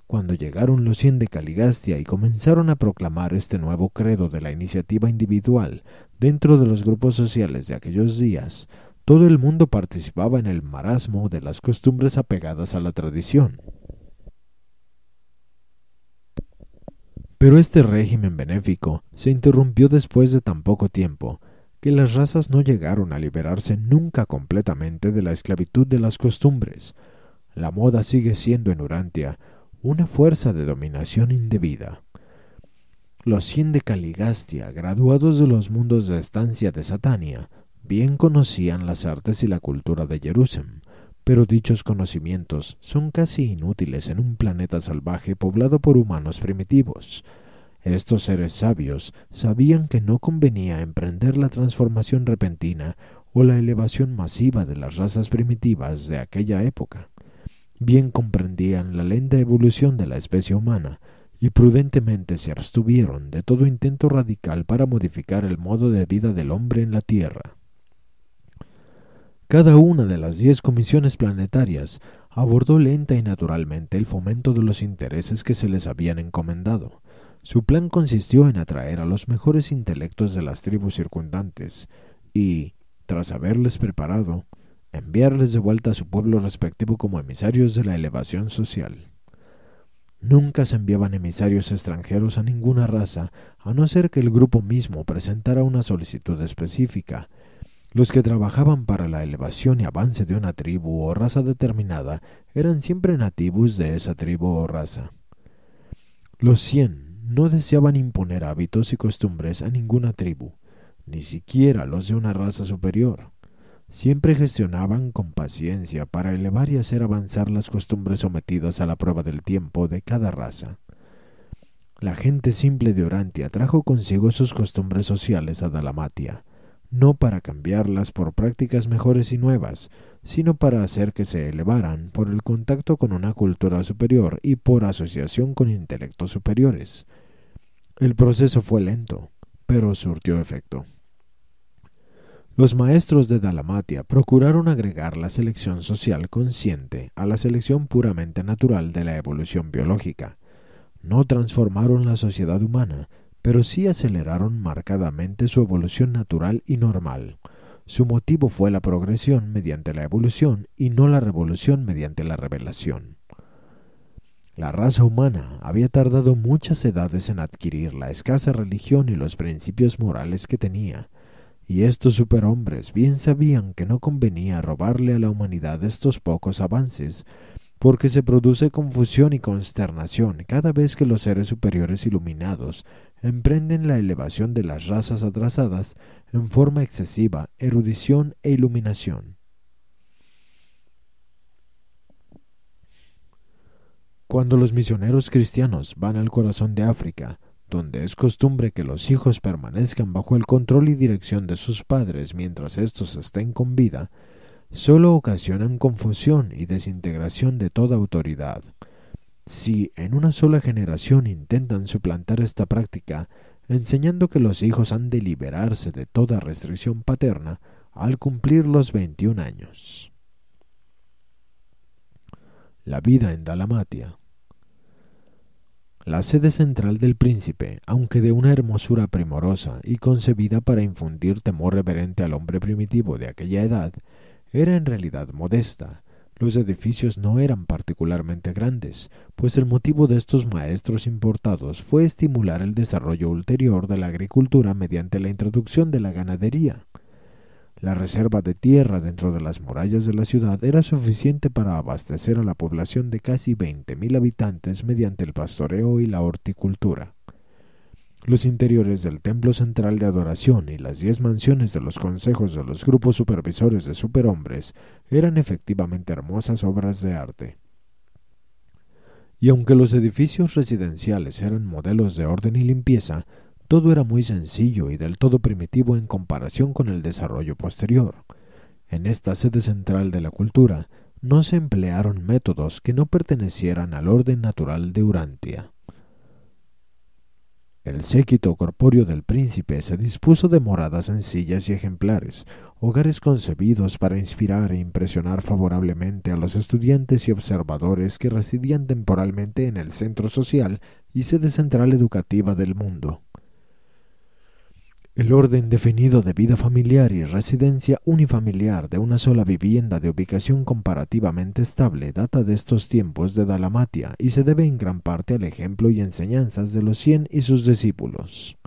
S1: cuando llegaron los cien de Caligastia y comenzaron a proclamar este nuevo credo de la iniciativa individual dentro de los grupos sociales de aquellos días, todo el mundo participaba en el marasmo de las costumbres apegadas a la tradición. Pero este régimen benéfico se interrumpió después de tan poco tiempo que las razas no llegaron a liberarse nunca completamente de la esclavitud de las costumbres. La moda sigue siendo en Urantia una fuerza de dominación indebida. Los cien de Caligastia, graduados de los mundos de estancia de Satania, bien conocían las artes y la cultura de Jerusalén, pero dichos conocimientos son casi inútiles en un planeta salvaje poblado por humanos primitivos. Estos seres sabios sabían que no convenía emprender la transformación repentina o la elevación masiva de las razas primitivas de aquella época bien comprendían la lenta evolución de la especie humana y prudentemente se abstuvieron de todo intento radical para modificar el modo de vida del hombre en la Tierra. Cada una de las diez comisiones planetarias abordó lenta y naturalmente el fomento de los intereses que se les habían encomendado. Su plan consistió en atraer a los mejores intelectos de las tribus circundantes y, tras haberles preparado, enviarles de vuelta a su pueblo respectivo como emisarios de la elevación social. Nunca se enviaban emisarios extranjeros a ninguna raza, a no ser que el grupo mismo presentara una solicitud específica. Los que trabajaban para la elevación y avance de una tribu o raza determinada eran siempre nativos de esa tribu o raza. Los cien no deseaban imponer hábitos y costumbres a ninguna tribu, ni siquiera los de una raza superior siempre gestionaban con paciencia para elevar y hacer avanzar las costumbres sometidas a la prueba del tiempo de cada raza. La gente simple de Orantia trajo consigo sus costumbres sociales a Dalamatia, no para cambiarlas por prácticas mejores y nuevas, sino para hacer que se elevaran por el contacto con una cultura superior y por asociación con intelectos superiores. El proceso fue lento, pero surtió efecto. Los maestros de Dalamatia procuraron agregar la selección social consciente a la selección puramente natural de la evolución biológica. No transformaron la sociedad humana, pero sí aceleraron marcadamente su evolución natural y normal. Su motivo fue la progresión mediante la evolución y no la revolución mediante la revelación. La raza humana había tardado muchas edades en adquirir la escasa religión y los principios morales que tenía, y estos superhombres bien sabían que no convenía robarle a la humanidad estos pocos avances, porque se produce confusión y consternación cada vez que los seres superiores iluminados emprenden la elevación de las razas atrasadas en forma excesiva, erudición e iluminación. Cuando los misioneros cristianos van al corazón de África, donde es costumbre que los hijos permanezcan bajo el control y dirección de sus padres mientras éstos estén con vida, sólo ocasionan confusión y desintegración de toda autoridad. Si en una sola generación intentan suplantar esta práctica, enseñando que los hijos han de liberarse de toda restricción paterna al cumplir los 21 años. La vida en Dalamatia. La sede central del príncipe, aunque de una hermosura primorosa y concebida para infundir temor reverente al hombre primitivo de aquella edad, era en realidad modesta. Los edificios no eran particularmente grandes, pues el motivo de estos maestros importados fue estimular el desarrollo ulterior de la agricultura mediante la introducción de la ganadería. La reserva de tierra dentro de las murallas de la ciudad era suficiente para abastecer a la población de casi veinte mil habitantes mediante el pastoreo y la horticultura. Los interiores del templo central de adoración y las diez mansiones de los consejos de los grupos supervisores de superhombres eran efectivamente hermosas obras de arte. Y aunque los edificios residenciales eran modelos de orden y limpieza, todo era muy sencillo y del todo primitivo en comparación con el desarrollo posterior. En esta sede central de la cultura no se emplearon métodos que no pertenecieran al orden natural de Urantia. El séquito corpóreo del príncipe se dispuso de moradas sencillas y ejemplares, hogares concebidos para inspirar e impresionar favorablemente a los estudiantes y observadores que residían temporalmente en el centro social y sede central educativa del mundo. El orden definido de vida familiar y residencia unifamiliar de una sola vivienda de ubicación comparativamente estable data de estos tiempos de Dalamatia y se debe en gran parte al ejemplo y enseñanzas de los cien y sus discípulos.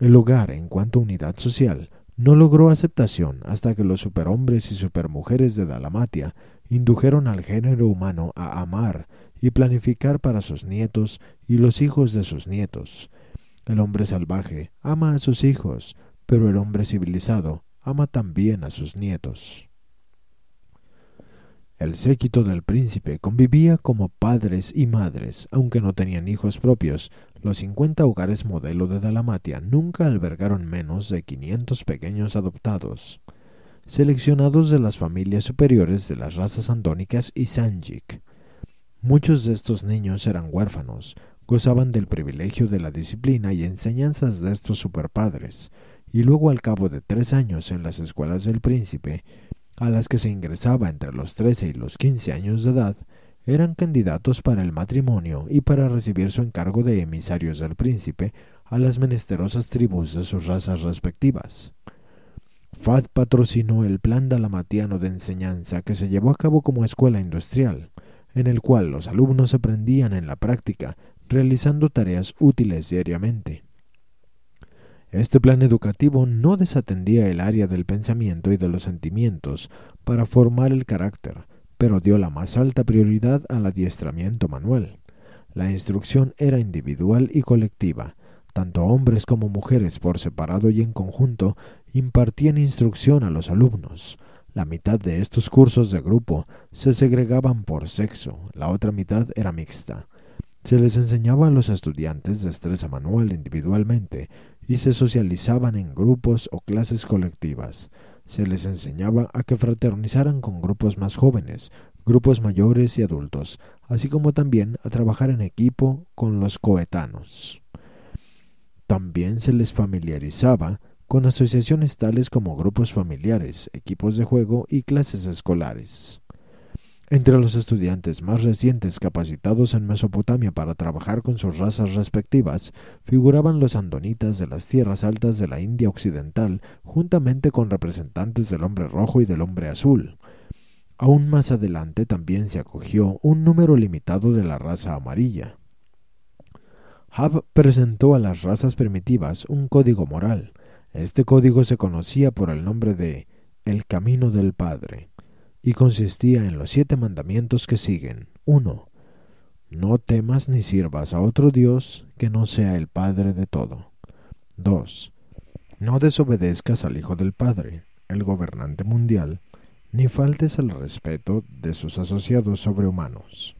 S1: El hogar, en cuanto a unidad social, no logró aceptación hasta que los superhombres y supermujeres de Dalamatia indujeron al género humano a amar y planificar para sus nietos y los hijos de sus nietos, el hombre salvaje ama a sus hijos, pero el hombre civilizado ama también a sus nietos. El séquito del príncipe convivía como padres y madres, aunque no tenían hijos propios. Los cincuenta hogares modelo de Dalamatia nunca albergaron menos de quinientos pequeños adoptados, seleccionados de las familias superiores de las razas andónicas y Sanjik. Muchos de estos niños eran huérfanos, gozaban del privilegio de la disciplina y enseñanzas de estos superpadres, y luego al cabo de tres años en las escuelas del príncipe, a las que se ingresaba entre los trece y los quince años de edad, eran candidatos para el matrimonio y para recibir su encargo de emisarios del príncipe a las menesterosas tribus de sus razas respectivas. Fad patrocinó el plan dalamatiano de enseñanza que se llevó a cabo como escuela industrial, en el cual los alumnos aprendían en la práctica realizando tareas útiles diariamente. Este plan educativo no desatendía el área del pensamiento y de los sentimientos para formar el carácter, pero dio la más alta prioridad al adiestramiento manual. La instrucción era individual y colectiva. Tanto hombres como mujeres por separado y en conjunto impartían instrucción a los alumnos. La mitad de estos cursos de grupo se segregaban por sexo, la otra mitad era mixta. Se les enseñaba a los estudiantes destreza manual individualmente y se socializaban en grupos o clases colectivas. Se les enseñaba a que fraternizaran con grupos más jóvenes, grupos mayores y adultos, así como también a trabajar en equipo con los coetanos. También se les familiarizaba con asociaciones tales como grupos familiares, equipos de juego y clases escolares. Entre los estudiantes más recientes capacitados en Mesopotamia para trabajar con sus razas respectivas figuraban los andonitas de las tierras altas de la India occidental, juntamente con representantes del hombre rojo y del hombre azul. Aún más adelante también se acogió un número limitado de la raza amarilla. Hab presentó a las razas primitivas un código moral. Este código se conocía por el nombre de el camino del Padre y consistía en los siete mandamientos que siguen. 1. No temas ni sirvas a otro Dios que no sea el Padre de todo. 2. No desobedezcas al Hijo del Padre, el gobernante mundial, ni faltes al respeto de sus asociados sobrehumanos.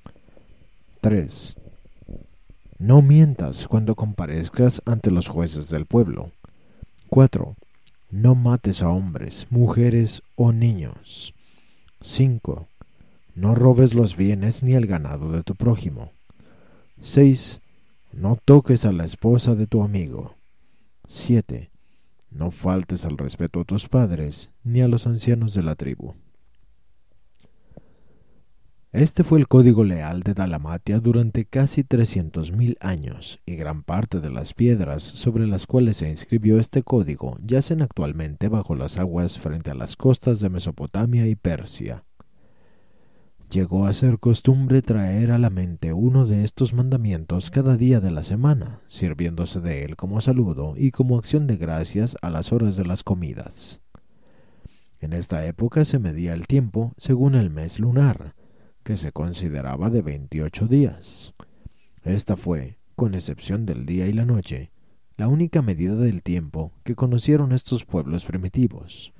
S1: 3. No mientas cuando comparezcas ante los jueces del pueblo. 4. No mates a hombres, mujeres o niños. 5. No robes los bienes ni el ganado de tu prójimo. 6. No toques a la esposa de tu amigo. 7. No faltes al respeto a tus padres ni a los ancianos de la tribu. Este fue el código leal de Dalamatia durante casi 300.000 años, y gran parte de las piedras sobre las cuales se inscribió este código yacen actualmente bajo las aguas frente a las costas de Mesopotamia y Persia. Llegó a ser costumbre traer a la mente uno de estos mandamientos cada día de la semana, sirviéndose de él como saludo y como acción de gracias a las horas de las comidas. En esta época se medía el tiempo según el mes lunar, que se consideraba de 28 días. Esta fue, con excepción del día y la noche, la única medida del tiempo que conocieron estos pueblos primitivos.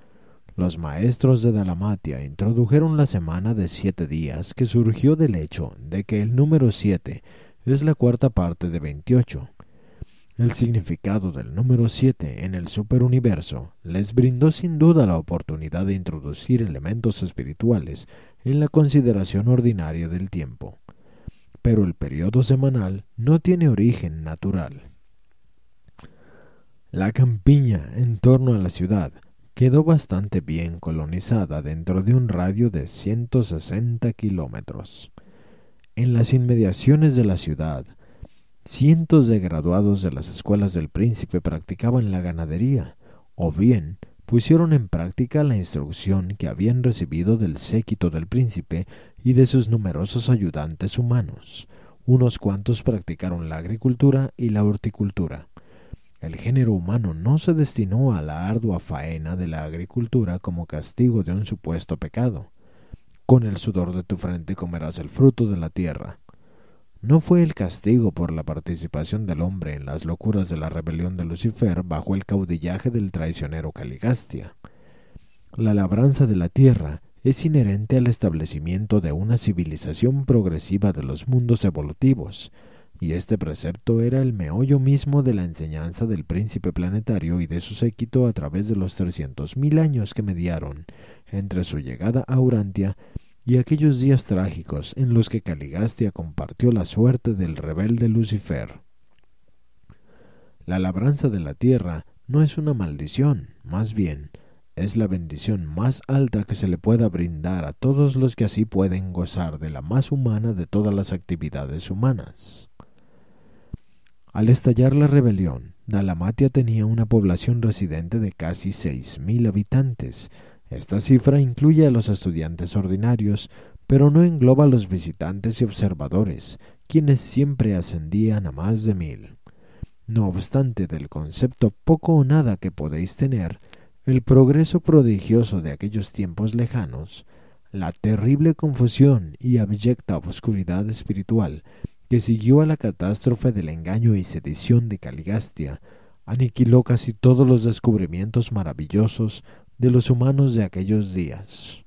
S1: Los maestros de Dalamatia introdujeron la semana de siete días que surgió del hecho de que el número siete es la cuarta parte de 28. El significado del número siete en el superuniverso les brindó sin duda la oportunidad de introducir elementos espirituales en la consideración ordinaria del tiempo. Pero el periodo semanal no tiene origen natural. La campiña en torno a la ciudad quedó bastante bien colonizada dentro de un radio de 160 kilómetros. En las inmediaciones de la ciudad, cientos de graduados de las escuelas del príncipe practicaban la ganadería, o bien pusieron en práctica la instrucción que habían recibido del séquito del príncipe y de sus numerosos ayudantes humanos. Unos cuantos practicaron la agricultura y la horticultura. El género humano no se destinó a la ardua faena de la agricultura como castigo de un supuesto pecado. Con el sudor de tu frente comerás el fruto de la tierra. No fue el castigo por la participación del hombre en las locuras de la rebelión de Lucifer bajo el caudillaje del traicionero Caligastia. La labranza de la tierra es inherente al establecimiento de una civilización progresiva de los mundos evolutivos, y este precepto era el meollo mismo de la enseñanza del príncipe planetario y de su séquito a través de los trescientos mil años que mediaron entre su llegada a Urantia y aquellos días trágicos en los que Caligastia compartió la suerte del rebelde Lucifer. La labranza de la tierra no es una maldición, más bien, es la bendición más alta que se le pueda brindar a todos los que así pueden gozar de la más humana de todas las actividades humanas. Al estallar la rebelión, Dalamatia tenía una población residente de casi seis mil habitantes, esta cifra incluye a los estudiantes ordinarios, pero no engloba a los visitantes y observadores, quienes siempre ascendían a más de mil. No obstante del concepto poco o nada que podéis tener, el progreso prodigioso de aquellos tiempos lejanos, la terrible confusión y abyecta oscuridad espiritual que siguió a la catástrofe del engaño y sedición de Caligastia, aniquiló casi todos los descubrimientos maravillosos de los humanos de aquellos días.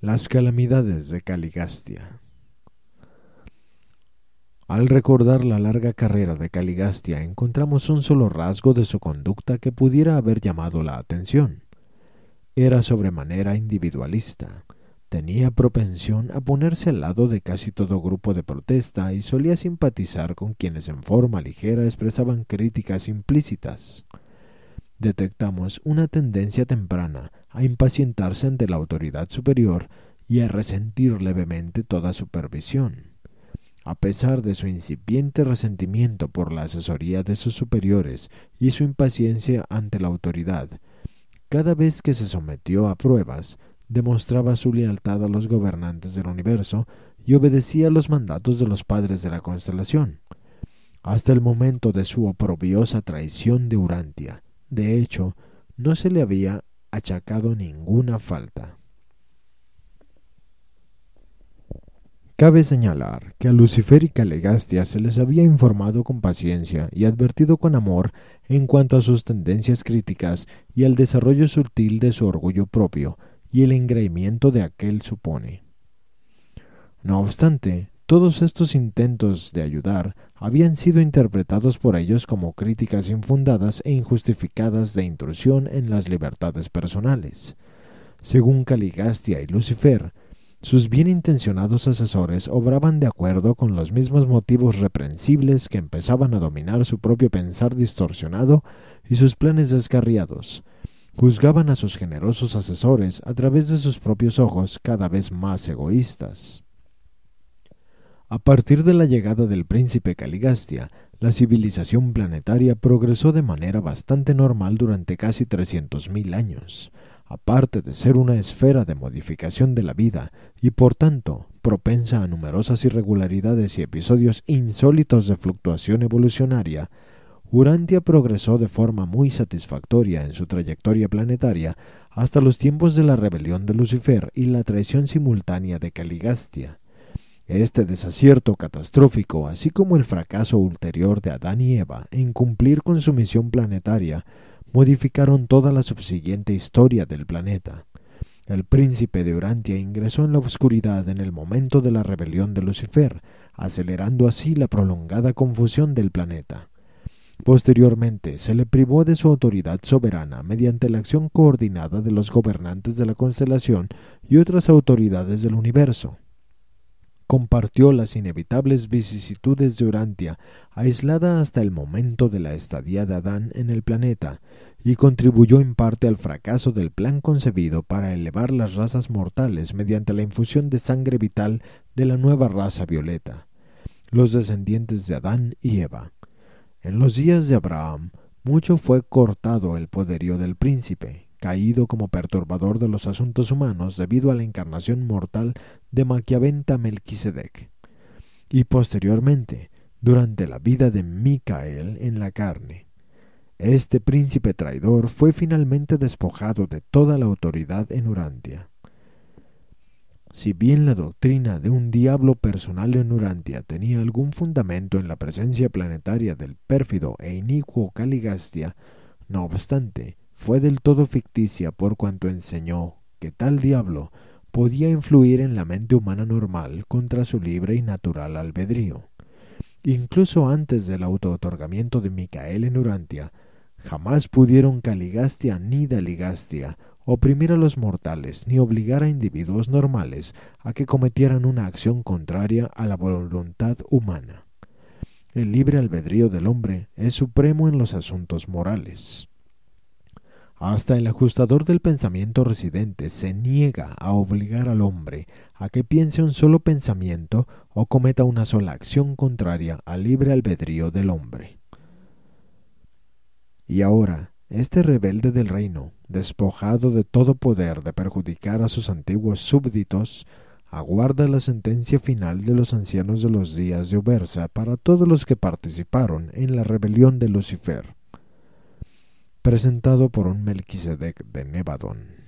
S1: Las calamidades de Caligastia. Al recordar la larga carrera de Caligastia encontramos un solo rasgo de su conducta que pudiera haber llamado la atención. Era sobremanera individualista, tenía propensión a ponerse al lado de casi todo grupo de protesta y solía simpatizar con quienes en forma ligera expresaban críticas implícitas detectamos una tendencia temprana a impacientarse ante la autoridad superior y a resentir levemente toda supervisión. A pesar de su incipiente resentimiento por la asesoría de sus superiores y su impaciencia ante la autoridad, cada vez que se sometió a pruebas, demostraba su lealtad a los gobernantes del universo y obedecía los mandatos de los padres de la constelación, hasta el momento de su oprobiosa traición de Urantia, de hecho, no se le había achacado ninguna falta. Cabe señalar que a Lucifer y Calegastia se les había informado con paciencia y advertido con amor en cuanto a sus tendencias críticas y al desarrollo sutil de su orgullo propio y el engreimiento de aquel supone. No obstante, todos estos intentos de ayudar habían sido interpretados por ellos como críticas infundadas e injustificadas de intrusión en las libertades personales. Según Caligastia y Lucifer, sus bien intencionados asesores obraban de acuerdo con los mismos motivos reprensibles que empezaban a dominar su propio pensar distorsionado y sus planes descarriados. Juzgaban a sus generosos asesores a través de sus propios ojos cada vez más egoístas. A partir de la llegada del príncipe Caligastia, la civilización planetaria progresó de manera bastante normal durante casi 300.000 años aparte de ser una esfera de modificación de la vida y por tanto propensa a numerosas irregularidades y episodios insólitos de fluctuación evolucionaria, Urantia progresó de forma muy satisfactoria en su trayectoria planetaria hasta los tiempos de la rebelión de Lucifer y la traición simultánea de Caligastia. Este desacierto catastrófico, así como el fracaso ulterior de Adán y Eva en cumplir con su misión planetaria, modificaron toda la subsiguiente historia del planeta. El príncipe de Urantia ingresó en la oscuridad en el momento de la rebelión de Lucifer, acelerando así la prolongada confusión del planeta. Posteriormente se le privó de su autoridad soberana mediante la acción coordinada de los gobernantes de la constelación y otras autoridades del universo compartió las inevitables vicisitudes de Urantia, aislada hasta el momento de la estadía de Adán en el planeta, y contribuyó en parte al fracaso del plan concebido para elevar las razas mortales mediante la infusión de sangre vital de la nueva raza violeta, los descendientes de Adán y Eva. En los días de Abraham, mucho fue cortado el poderío del príncipe, caído como perturbador de los asuntos humanos debido a la encarnación mortal de Maquiaventa Melquisedec, y posteriormente durante la vida de Micael en la carne. Este príncipe traidor fue finalmente despojado de toda la autoridad en Urantia. Si bien la doctrina de un diablo personal en Urantia tenía algún fundamento en la presencia planetaria del pérfido e inicuo Caligastia, no obstante, fue del todo ficticia por cuanto enseñó que tal diablo podía influir en la mente humana normal contra su libre y natural albedrío. Incluso antes del auto-otorgamiento de Micael en Urantia, jamás pudieron Caligastia ni Daligastia oprimir a los mortales ni obligar a individuos normales a que cometieran una acción contraria a la voluntad humana. El libre albedrío del hombre es supremo en los asuntos morales. Hasta el ajustador del pensamiento residente se niega a obligar al hombre a que piense un solo pensamiento o cometa una sola acción contraria al libre albedrío del hombre. Y ahora, este rebelde del reino, despojado de todo poder de perjudicar a sus antiguos súbditos, aguarda la sentencia final de los ancianos de los días de Ubersa para todos los que participaron en la rebelión de Lucifer presentado por un Melquisedec de Nevadón.